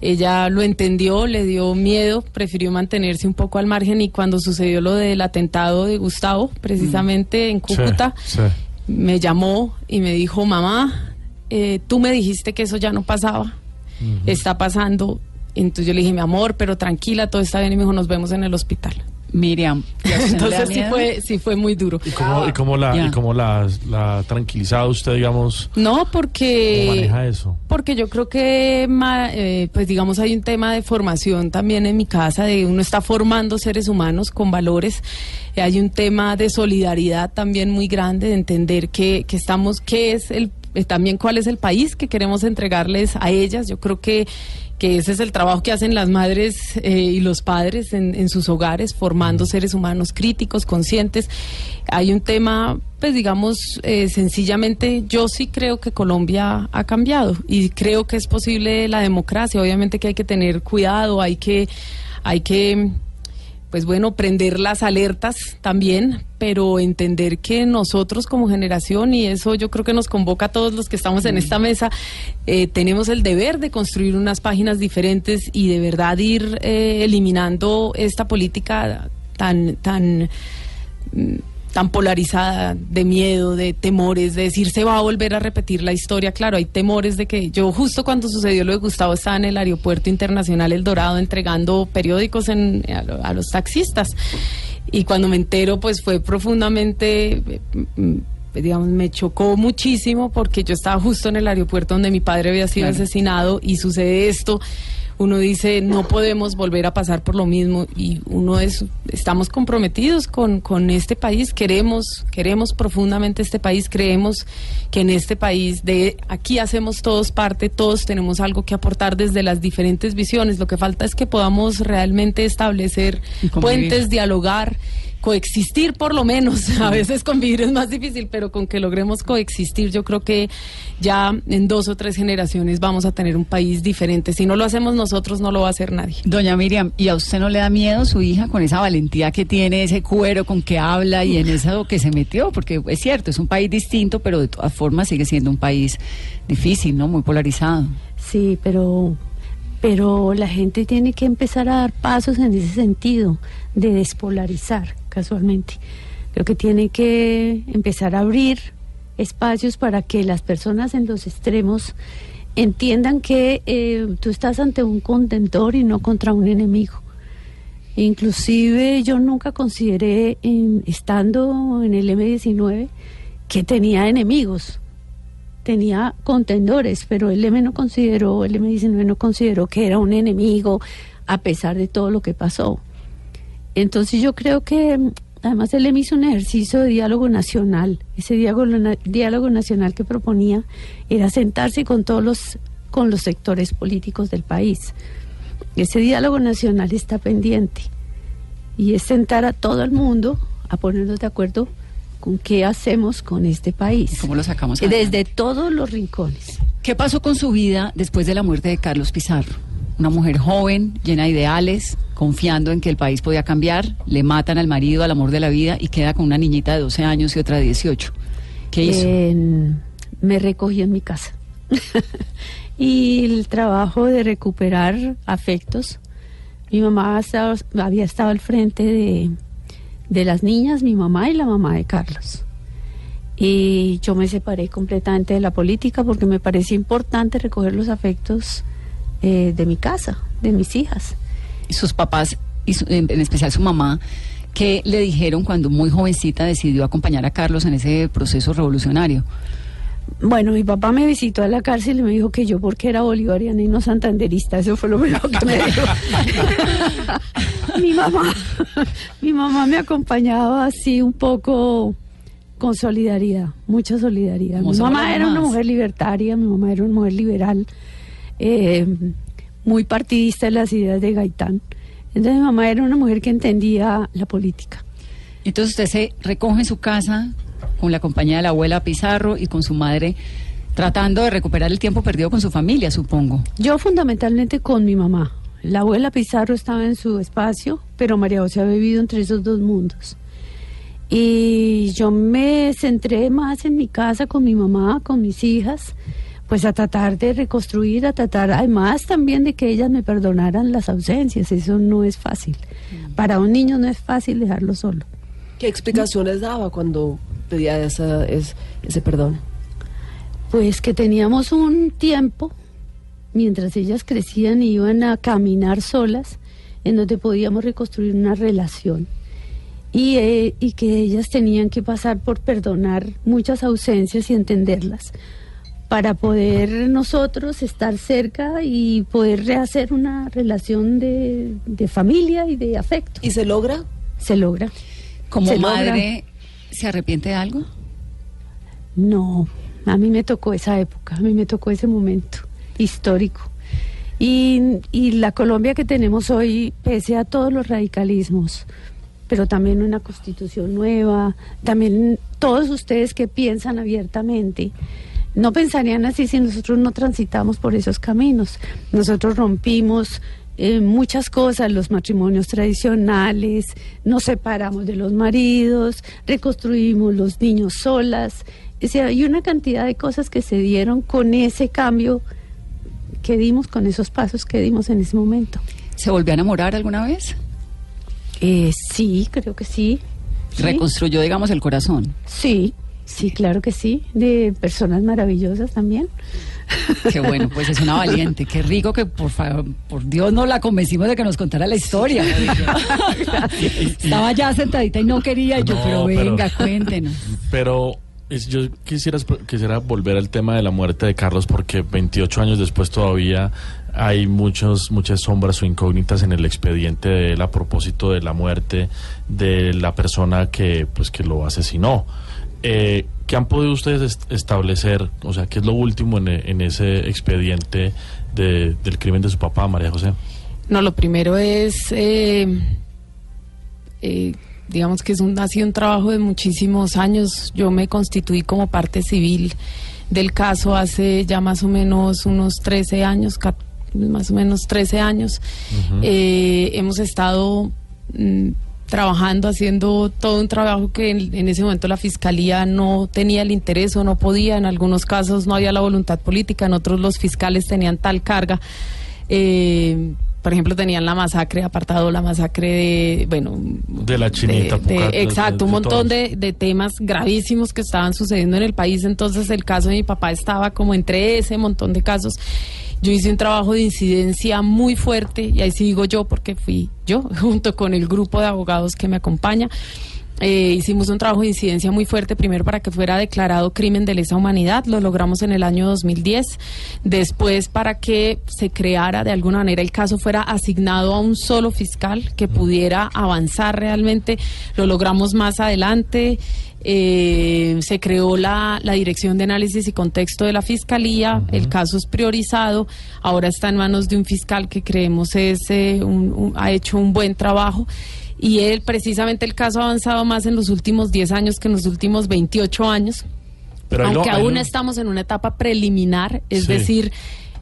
Ella lo entendió, le dio miedo, prefirió mantenerse un poco al margen y cuando sucedió lo del atentado de Gustavo, precisamente en Cúcuta, Sí, sí. me llamó y me dijo, mamá, eh, tú me dijiste que eso ya no pasaba, está pasando. Entonces yo le dije, mi amor, pero tranquila, todo está bien. Y me dijo, nos vemos en el hospital. Miriam, ¿y a usted no le da Entonces sí fue, sí fue muy duro. ¿Y cómo, y cómo la, Ya. y cómo la, la ha tranquilizado usted, digamos? No, ¿Cómo porque maneja eso? porque yo creo que ma- eh, pues digamos hay un tema de formación también en mi casa de uno está formando seres humanos con valores Eh, hay un tema de solidaridad también muy grande de entender que, que estamos qué es el eh, también cuál es el país que queremos entregarles a ellas yo creo que que ese es el trabajo que hacen las madres eh, y los padres en, en sus hogares, formando seres humanos críticos, conscientes. Hay un tema, pues digamos, eh, sencillamente, yo sí creo que Colombia ha cambiado y creo que es posible la democracia. Obviamente que hay que tener cuidado, hay que, hay que pues bueno, prender las alertas también, pero entender que nosotros como generación, y eso yo creo que nos convoca a todos los que estamos en esta mesa, eh, tenemos el deber de construir unas páginas diferentes y de verdad ir eh, eliminando esta política tan, tan tan polarizada de miedo, de temores, de decir se va a volver a repetir la historia. Claro, hay temores de que yo justo cuando sucedió lo de Gustavo estaba en el aeropuerto internacional El Dorado entregando periódicos en, a, a los taxistas. Y cuando me entero, pues fue profundamente, eh, mm, digamos, me chocó muchísimo porque yo estaba justo en el aeropuerto donde mi padre había sido Claro. asesinado y sucede esto uno dice no podemos volver a pasar por lo mismo y uno es estamos comprometidos con, con este país queremos queremos profundamente este país creemos que en este país de aquí hacemos todos parte todos tenemos algo que aportar desde las diferentes visiones. Lo que falta es que podamos realmente establecer puentes dialogar coexistir por lo menos. A veces convivir es más difícil, pero con que logremos coexistir, yo creo que ya en dos o tres generaciones vamos a tener un país diferente. Si no lo hacemos nosotros, no lo va a hacer nadie. Doña Miriam, ¿y a usted no le da miedo su hija con esa valentía que tiene, ese cuero con que habla y en eso que se metió? Porque es cierto, es un país distinto, pero de todas formas sigue siendo un país difícil, ¿no? Muy polarizado. Sí, pero, pero la gente tiene que empezar a dar pasos en ese sentido, de despolarizar, casualmente. Creo que tiene que empezar a abrir espacios para que las personas en los extremos entiendan que eh, tú estás ante un contentor y no contra un enemigo. Inclusive yo nunca consideré, en- estando en el M19, que tenía enemigos tenía contendores, pero el M no consideró, el M19 no consideró que era un enemigo a pesar de todo lo que pasó. Entonces yo creo que mm, además el M hizo un ejercicio de diálogo nacional. Ese diálogo, diálogo nacional que proponía era sentarse con todos los con los sectores políticos del país. Ese diálogo nacional está pendiente y es sentar a todo el mundo a ponernos de acuerdo con qué hacemos con este país. ¿Y cómo lo sacamos Desde todos los rincones. ¿Qué pasó con su vida después de la muerte de Carlos Pizarro? Una mujer joven, llena de ideales, confiando en que el país podía cambiar, le matan al marido, al amor de la vida y queda con una niñita de 12 años y otra de 18. ¿Qué hizo? Me recogí en mi casa. y el trabajo de recuperar afectos. Mi mamá había estado al frente de, de las niñas, mi mamá y la mamá de Carlos. Y yo me separé completamente de la política porque me parecía importante recoger los afectos eh, de mi casa, de mis hijas. Y sus papás, y su- en en especial su mamá, ¿qué le dijeron cuando muy jovencita decidió acompañar a Carlos en ese proceso revolucionario? Bueno, mi papá me visitó a la cárcel y me dijo que yo porque era bolivariana y no santanderista, eso fue lo primero que me dijo. mi mamá, mi mamá me acompañaba así un poco con solidaridad, mucha solidaridad. Mi mamá era una mujer libertaria, mi mamá era una mujer liberal, eh, muy partidista de las ideas de Gaitán. Entonces mi mamá era una mujer que entendía la política. Entonces usted se recoge en su casa con la compañía de la abuela Pizarro y con su madre, tratando de recuperar el tiempo perdido con su familia, supongo. Yo fundamentalmente con mi mamá. La abuela Pizarro estaba en su espacio, pero María José había vivido entre esos dos mundos. Y yo me centré más en mi casa con mi mamá, con mis hijas, pues a tratar de reconstruir, a tratar además también de que ellas me perdonaran las ausencias. Eso no es fácil. Para un niño no es fácil dejarlo solo. ¿Qué explicaciones daba cuando pedía esa, es- ese perdón? Pues que teníamos un tiempo, mientras ellas crecían y iban a caminar solas, en donde podíamos reconstruir una relación. y, eh, y que ellas tenían que pasar por perdonar muchas ausencias y entenderlas para poder nosotros estar cerca y poder rehacer una relación de, de familia y de afecto. ¿Y se logra? Se logra. Como Se logra. madre, ¿se arrepiente de algo? No, a mí me tocó esa época, a mí me tocó ese momento histórico. Y, y la Colombia que tenemos hoy, pese a todos los radicalismos, pero también una constitución nueva, también todos ustedes que piensan abiertamente, no pensarían así si nosotros no transitamos por esos caminos. Nosotros rompimos eh, muchas cosas, los matrimonios tradicionales, nos separamos de los maridos, reconstruimos los niños solas. O sea, hay una cantidad de cosas que se dieron con ese cambio que dimos, con esos pasos que dimos en ese momento. ¿Se volvió a enamorar alguna vez? Eh, sí, creo que sí. Sí. Reconstruyó, digamos, el corazón. Sí, sí, claro que sí. De personas maravillosas también. Qué bueno, pues es una valiente. Qué rico que por favor, por Dios no la convencimos de que nos contara la historia. Estaba ya sentadita y no quería y yo, No, pero pero- venga, cuéntenos. Pero es- yo quisiera, quisiera volver al tema de la muerte de Carlos porque 28 años después todavía hay muchos, muchas sombras o incógnitas en el expediente de él a propósito de la muerte de la persona que, pues, que lo asesinó. Eh, ¿Qué han podido ustedes est- establecer? O sea, ¿qué es lo último en, en ese expediente de- del crimen de su papá, María José? No, lo primero es, eh, eh, digamos que es un, ha sido un trabajo de muchísimos años. Yo me constituí como parte civil del caso hace ya más o menos unos 13 años, más o menos 13 años. Eh, hemos estado mm, trabajando, haciendo todo un trabajo que en, en ese momento la fiscalía no tenía el interés o no podía. En algunos casos no había la voluntad política, en otros los fiscales tenían tal carga. Eh, por ejemplo, tenían la masacre, apartado la masacre de, bueno, De la chinita, de- de- exacto, un montón de temas gravísimos que estaban sucediendo en el país. Entonces, el caso de mi papá estaba como entre ese montón de casos. Yo hice un trabajo de incidencia muy fuerte, y ahí sí digo yo, porque fui yo, junto con el grupo de abogados que me acompaña. Eh, hicimos un trabajo de incidencia muy fuerte, primero para que fuera declarado crimen de lesa humanidad, lo logramos en el año 2010, después para que se creara de alguna manera el caso fuera asignado a un solo fiscal que pudiera avanzar realmente, lo logramos más adelante. Eh, se creó la, la Dirección de Análisis y Contexto de la Fiscalía, el caso es priorizado, ahora está en manos de un fiscal que creemos es, eh, un- un- ha hecho un buen trabajo y él, precisamente el caso ha avanzado más en los últimos 10 años que en los últimos 28 años, Pero aunque ahí aún estamos en una etapa preliminar, es Sí. decir,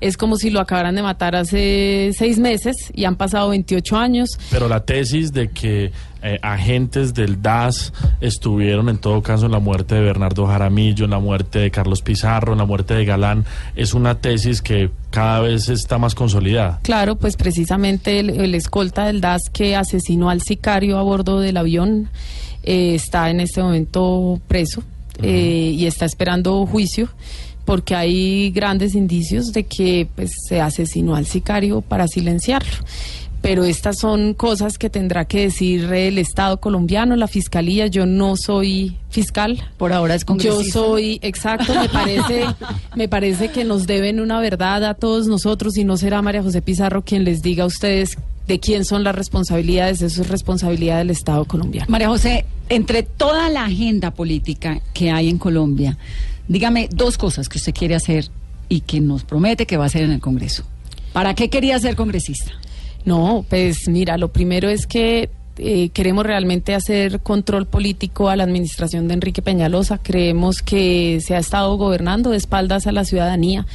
es como si lo acabaran de matar hace seis meses y han pasado 28 años. Pero la tesis de que eh, agentes del DAS estuvieron en todo caso en la muerte de Bernardo Jaramillo, en la muerte de Carlos Pizarro, en la muerte de Galán, es una tesis que cada vez está más consolidada. Claro, pues precisamente el, el escolta del DAS que asesinó al sicario a bordo del avión eh, está en este momento preso eh, y está esperando juicio porque hay grandes indicios de que pues, se asesinó al sicario para silenciarlo. Pero estas son cosas que tendrá que decir el Estado colombiano, la Fiscalía. Yo no soy fiscal. Por ahora es Yo soy, exacto, me parece, me parece que nos deben una verdad a todos nosotros y no será María José Pizarro quien les diga a ustedes de quién son las responsabilidades, eso es responsabilidad del Estado colombiano. María José, entre toda la agenda política que hay en Colombia, dígame dos cosas que usted quiere hacer y que nos promete que va a hacer en el Congreso. ¿Para qué quería ser congresista? No, pues mira, lo primero es que eh, queremos realmente hacer control político a la administración de Enrique Peñalosa. Creemos que se ha estado gobernando de espaldas a la ciudadanía,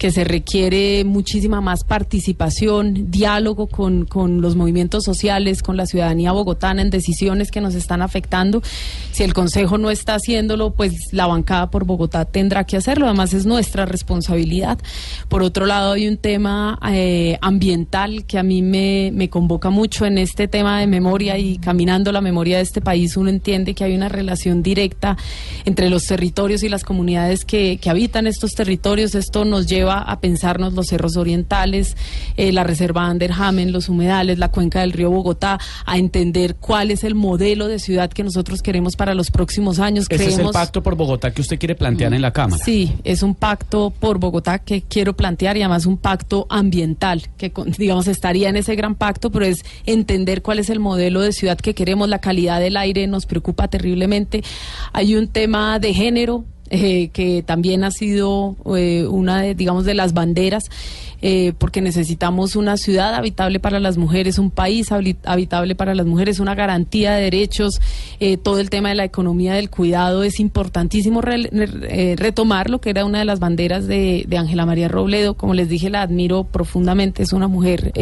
que se requiere muchísima más participación, diálogo con, con los movimientos sociales, con la ciudadanía bogotana en decisiones que nos están afectando. Si el Consejo no está haciéndolo, pues la bancada por Bogotá tendrá que hacerlo. Además, es nuestra responsabilidad. Por otro lado, hay un tema eh, ambiental que a mí me, me convoca mucho en este tema de memoria y caminando la memoria de este país uno entiende que hay una relación directa entre los territorios y las comunidades que, que habitan estos territorios. Esto nos lleva a pensarnos los cerros orientales, eh, la reserva Anderhamen, los humedales, la cuenca del río Bogotá, a entender cuál es el modelo de ciudad que nosotros queremos para los próximos años. Ese es el Creemos- pacto por Bogotá que usted quiere plantear en la Cámara. Sí, es un pacto por Bogotá que quiero plantear y además un pacto ambiental que, digamos, estaría en ese gran pacto, pero es entender cuál es el modelo de ciudad que queremos. La calidad del aire nos preocupa terriblemente. Hay un tema de género. Eh, que también ha sido eh, una de, digamos, de las banderas, eh, porque necesitamos una ciudad habitable para las mujeres, un país habitable para las mujeres, una garantía de derechos, eh, todo el tema de la economía del cuidado. Es importantísimo re- eh, retomar lo que era una de las banderas de Ángela María Robledo, como les dije, la admiro profundamente, es una mujer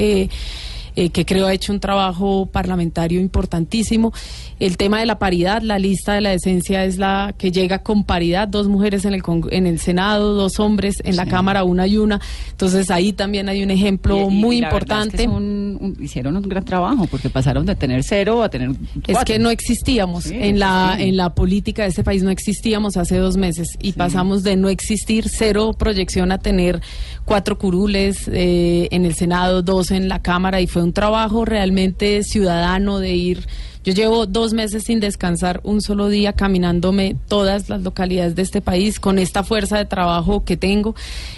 eh, que creo ha hecho un trabajo parlamentario importantísimo. El tema de la paridad, la lista de la decencia es la que llega con paridad, dos mujeres en el, en el Senado, dos hombres en la Cámara, una y una. Entonces ahí también hay un ejemplo Y- y muy verdad es que importante. son un- hicieron un gran trabajo porque pasaron de tener cero a tener Es que no existíamos Sí, en la sí. en la política de este país no existíamos hace dos meses y pasamos de no existir cero proyección a tener cuatro curules eh, en el Senado, dos en la Cámara y fue un trabajo realmente ciudadano de ir. Yo llevo dos meses sin descansar un solo día caminándome todas las localidades de este país con esta fuerza de trabajo que tengo,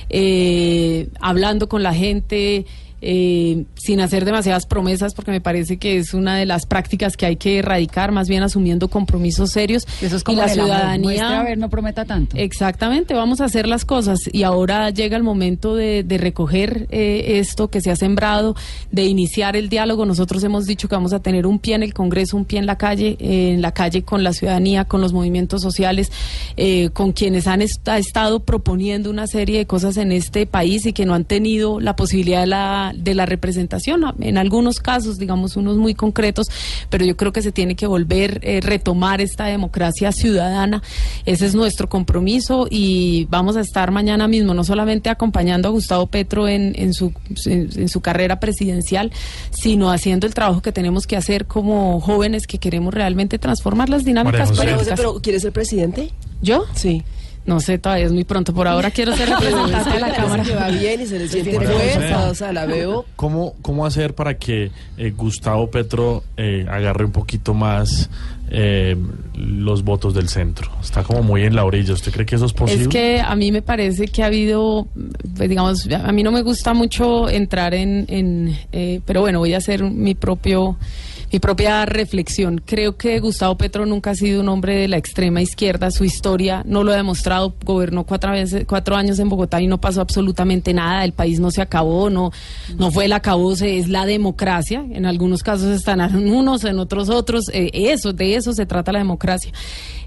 eh, hablando con la gente eh, sin hacer demasiadas promesas, porque me parece que es una de las prácticas que hay que erradicar, más bien asumiendo compromisos serios. Eso es y como la el amor, ciudadanía. a ver, no prometa tanto. Exactamente, vamos a hacer las cosas y ahora llega el momento de, de recoger eh, esto que se ha sembrado, de iniciar el diálogo. Nosotros hemos dicho que vamos a tener un pie en el Congreso, un pie en la calle, eh, en la calle con la ciudadanía, con los movimientos sociales, eh, con quienes han est- ha estado proponiendo una serie de cosas en este país y que no han tenido la posibilidad de la, de la representación. En algunos casos, digamos, unos muy concretos, pero yo creo que se tiene que volver, eh, retomar esta democracia ciudadana. Ese es nuestro compromiso y vamos a estar mañana mismo, no solamente acompañando a Gustavo Petro en, en, su, en, en su carrera presidencial, sino haciendo el trabajo que tenemos que hacer como jóvenes que queremos realmente transformar las dinámicas María José. María José, políticas. pero ¿quieres ser presidente? ¿Yo? Sí. No sé, todavía es muy pronto. Por ahora quiero ser representante de la Cámara. que va bien y se le siente fuerza, o sea, la veo. ¿Cómo, ¿Cómo hacer para que eh, Gustavo Petro eh, agarre un poquito más eh, los votos del centro? Está como muy en la orilla. ¿Usted cree que eso es posible? Es que a mí me parece que ha habido, pues, digamos, a mí no me gusta mucho entrar en, en, eh, pero bueno, voy a hacer mi propio, mi propia reflexión. Creo que Gustavo Petro nunca ha sido un hombre de la extrema izquierda. Su historia no lo ha demostrado. Gobernó cuatro veces, cuatro años en Bogotá y no pasó absolutamente nada. El país no se acabó, no, no fue el acabose, es la democracia. En algunos casos están unos, en otros otros. Eh, eso, de eso se trata la democracia.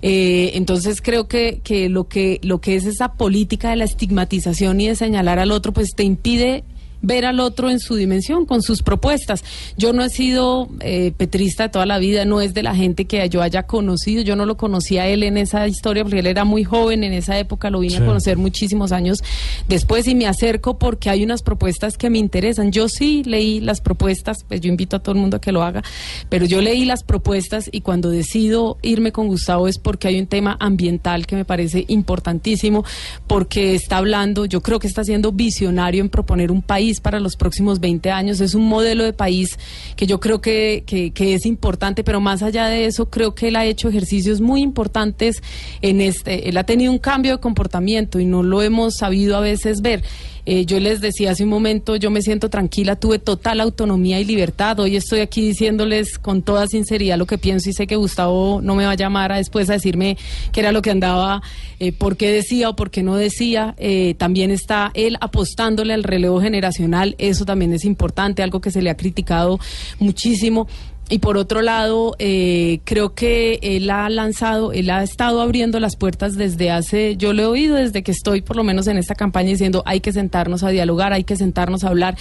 Eh, entonces creo que, que lo que lo que es esa política de la estigmatización y de señalar al otro, pues te impide ver al otro en su dimensión, con sus propuestas. Yo no he sido eh, petrista toda la vida, no es de la gente que yo haya conocido, yo no lo conocí a él en esa historia porque él era muy joven en esa época, lo vine Sí. a conocer muchísimos años después y me acerco porque hay unas propuestas que me interesan. Yo sí leí las propuestas, pues yo invito a todo el mundo a que lo haga, pero yo leí las propuestas y cuando decido irme con Gustavo es porque hay un tema ambiental que me parece importantísimo, porque está hablando, yo creo que está siendo visionario en proponer un país para los próximos 20 años, es un modelo de país que yo creo que, que, que es importante, pero más allá de eso, creo que él ha hecho ejercicios muy importantes en este, él ha tenido un cambio de comportamiento y no lo hemos sabido a veces ver. Eh, yo les decía hace un momento, yo me siento tranquila, tuve total autonomía y libertad. Hoy estoy aquí diciéndoles con toda sinceridad lo que pienso y sé que Gustavo no me va a llamar a después a decirme qué era lo que andaba, eh, por qué decía o por qué no decía. Eh, también está él apostándole al relevo generacional, eso también es importante, algo que se le ha criticado muchísimo. Y por otro lado, eh, creo que él ha lanzado, él ha estado abriendo las puertas desde hace, yo lo he oído desde que estoy por lo menos en esta campaña diciendo hay que sentarnos a dialogar, hay que sentarnos a hablar.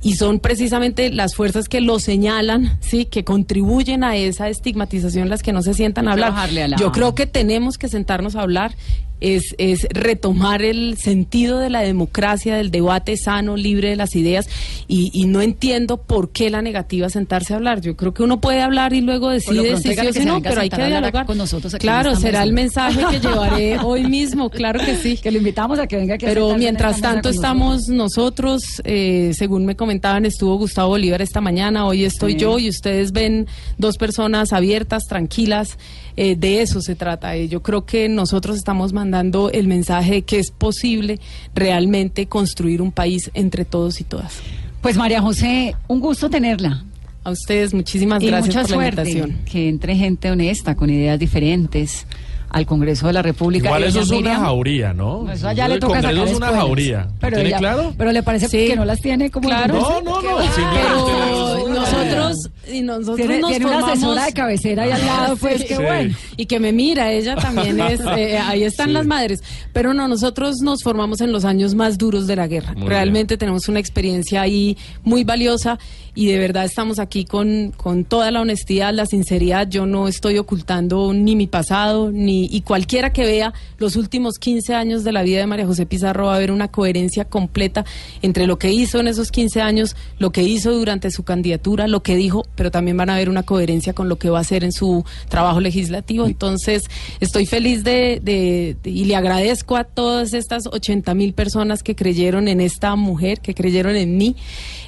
Y son precisamente las fuerzas que lo señalan, sí, que contribuyen a esa estigmatización las que no se sientan a hablar. a la- Yo creo que tenemos que sentarnos a hablar es, es retomar el sentido de la democracia, del debate sano, libre de las ideas, y, y no entiendo por qué la negativa sentarse a hablar. Yo creo que uno puede hablar y luego decide si sí o si no, pero hay que dialogar. con nosotros aquí claro, será mesa. el mensaje que llevaré hoy mismo, claro que sí. Que lo invitamos a que venga aquí Pero mientras tanto estamos nosotros, eh, según me comentaban, estuvo Gustavo Bolívar esta mañana, hoy estoy Sí. yo y ustedes ven dos personas abiertas, tranquilas, eh, de eso se trata. Eh, yo creo que nosotros estamos mandando el mensaje de que es posible realmente construir un país entre todos y todas. Pues María José, un gusto tenerla. A ustedes muchísimas y gracias mucha por la suerte. invitación. Que entre gente honesta, con ideas diferentes, al Congreso de la República. Igual eso es una Miriam, jauría, ¿no? Eso allá El le toca Congreso sacar es una jauría. Pero ¿Tiene ella- claro? Pero le parece Sí. que no las tiene como Claro. No, no, no. Pero una- nosotros y nosotros tiene, nos tiene una formamos- asesora de cabecera ahí al lado, pues Sí. qué Sí. bueno. y que me mira, ella también es, eh, ahí están Sí. las madres. Pero no, nosotros nos formamos en los años más duros de la guerra. Muy Realmente tenemos una experiencia ahí muy valiosa y de verdad estamos aquí con, con toda la honestidad, la sinceridad. Yo no estoy ocultando ni mi pasado, ni y cualquiera que vea los últimos 15 años de la vida de María José Pizarro va a ver una coherencia completa entre lo que hizo en esos 15 años, lo que hizo durante su candidatura, lo que dijo, pero también van a ver una coherencia con lo que va a hacer en su trabajo legislativo. Entonces, estoy feliz de, de- de- y le agradezco a todas estas 80 mil personas que creyeron en esta mujer, que creyeron en mí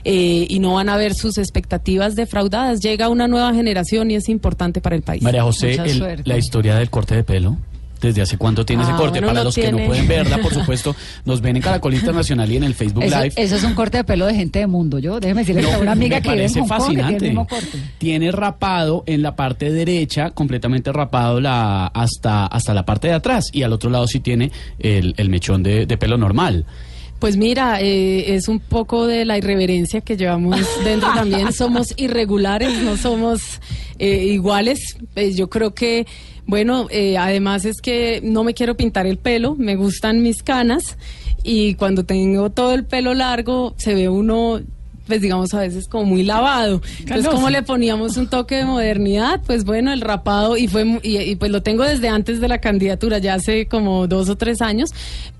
eh, y no van a ver sus expectativas defraudadas. Llega una nueva generación y es importante para el país. María José, el- la historia del corte de pelo. ¿Desde hace cuánto tiene ese Ah, corte? bueno, Para lo los que no tiene. pueden verla, por supuesto, nos ven en Caracol Internacional y en el Facebook Eso, Live. eso es un corte de pelo de gente de mundo. Yo, déjeme decirle No, tengo una amiga me que en parece Kong que tiene fascinante. mismo corte. Tiene rapado en la parte derecha, completamente rapado la, hasta, hasta la parte de atrás. Y al otro lado sí tiene el, el mechón de, de pelo normal. Pues mira, eh, es un poco de la irreverencia que llevamos dentro también. Somos irregulares, no somos eh, iguales. Eh, yo creo que, bueno, eh, además es que no me quiero pintar el pelo, me gustan mis canas y cuando tengo todo el pelo largo se ve uno pues digamos a veces como muy lavado. Entonces, como le poníamos un toque de modernidad? Pues bueno, el rapado y fue y, y, pues lo tengo desde antes de la candidatura, ya hace como dos o tres años,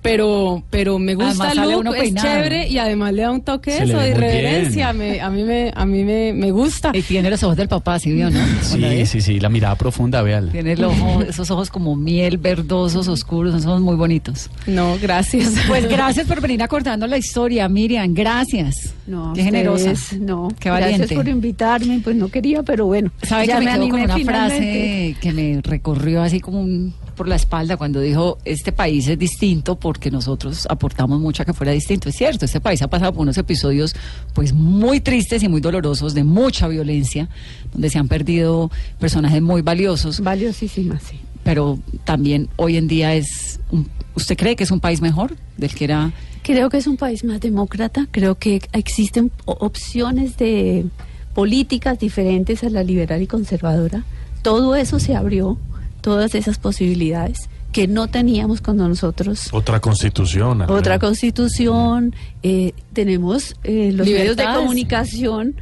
pero pero me gusta Además, el look, uno es peinado. chévere y además le da un toque Se eso de irreverencia. Me, a mí me a mí me, me gusta. Y tiene los ojos del papá, ¿sí vio, no? Sí, sí, sí, la mirada profunda, véala. Tiene el ojo, esos ojos como miel, verdosos, oscuros, esos ojos muy bonitos. No, gracias. Pues gracias por venir acordando la historia, Miriam, gracias. No, Qué generosa. No, Qué gracias por invitarme, pues no quería, pero bueno. ¿Sabe ya que me, quedo con una finalmente. frase que me recorrió así como un- por la espalda cuando dijo, este país es distinto porque nosotros aportamos mucho a que fuera distinto. Es cierto, este país ha pasado por unos episodios pues muy tristes y muy dolorosos de mucha violencia, donde se han perdido personajes muy valiosos, Valiosísima, sí. pero también hoy en día es, un- ¿usted cree que es un país mejor del que era? Creo que es un país más demócrata, creo que existen opciones de políticas diferentes a la liberal y conservadora. Todo eso se abrió, todas esas posibilidades que no teníamos cuando nosotros Otra constitución. Andrea. otra constitución, eh, tenemos eh, los medios de comunicación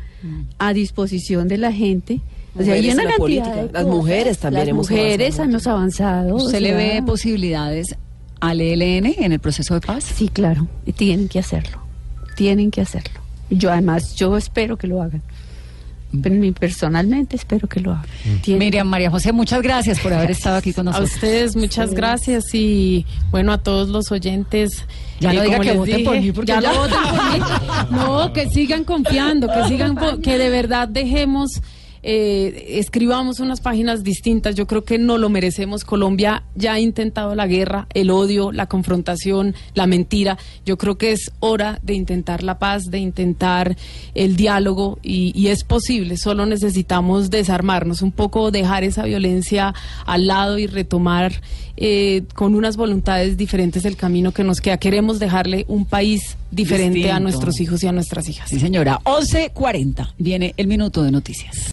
a disposición de la gente. O sea, hay Mujeres una en la cantidad política. de Las mujeres también Las hemos mujeres avanzado hemos avanzado. o ¿Usted le ve posibilidades al ELN en el proceso de paz? Sí, claro, y tienen que hacerlo. Tienen que hacerlo. Yo además, yo espero que lo hagan. Pero personalmente espero que lo hagan. Tienen- Miriam María José, muchas gracias por haber estado aquí con A nosotros. ustedes muchas gracias y bueno a todos los oyentes. Ya no diga que voten por mí, porque ya, ya- no voten por mí. No, que sigan confiando, que sigan que de verdad dejemos eh, escribamos unas páginas distintas. Yo creo que no lo merecemos. Colombia ya ha intentado la guerra, el odio, la confrontación, la mentira. Yo creo que es hora de intentar la paz, de intentar el diálogo y, y es posible. Solo necesitamos desarmarnos un poco, dejar esa violencia al lado y retomar eh, con unas voluntades diferentes el camino que nos queda. Queremos dejarle un país diferente a nuestros hijos y a nuestras hijas. Sí, señora. 11.40. Viene el minuto de noticias.